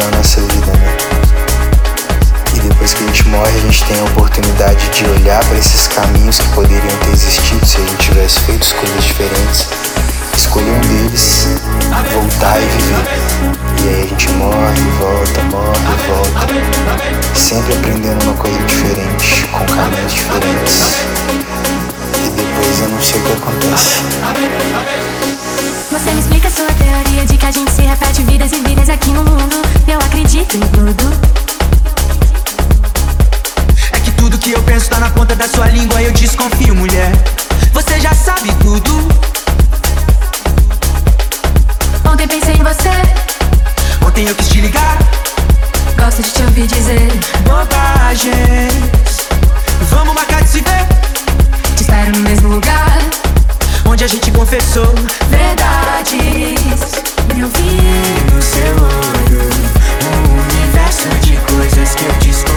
da nossa vida, né? E depois que a gente morre, a gente tem a oportunidade de olhar para esses caminhos que poderiam ter existido se a gente tivesse feito escolhas diferentes, escolher um deles, voltar e viver. E aí a gente morre, volta, morre, volta, sempre aprendendo uma coisa sabe tudo. Ontem pensei em você. Ontem eu quis te ligar. Gosto de te ouvir dizer bobagens. Vamos marcar de se ver. Te espero no mesmo lugar. Onde a gente confessou verdades. Eu vi no seu olho um universo de coisas que eu desconheço.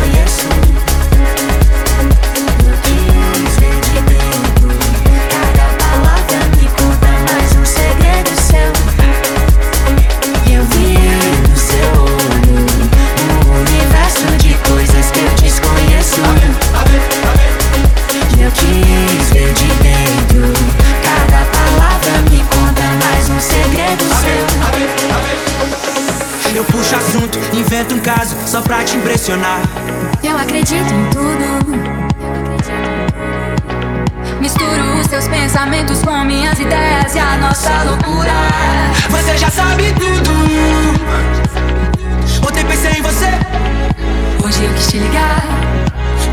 Invento um caso só pra te impressionar. Eu acredito em tudo. Misturo os seus pensamentos com minhas ideias e a nossa loucura. Você já sabe tudo. Ontem pensei em você. Hoje eu quis te ligar.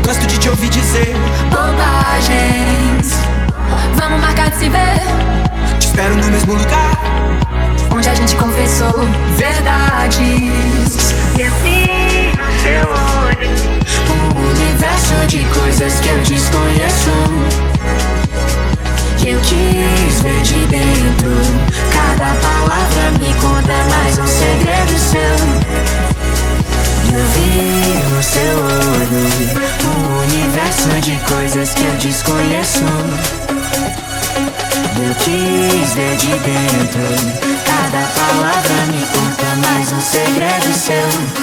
Gosto de te ouvir dizer bobagens. Vamos marcar de se ver. Te espero no mesmo lugar. Onde a gente confessou verdades. Assim, seu olho. Um universo de coisas que eu desconheço. Eu quis ver de dentro. Cada palavra me conta mais um segredo seu. Eu vi no seu olho um universo de coisas que eu desconheço. Eu quis ver de dentro segredo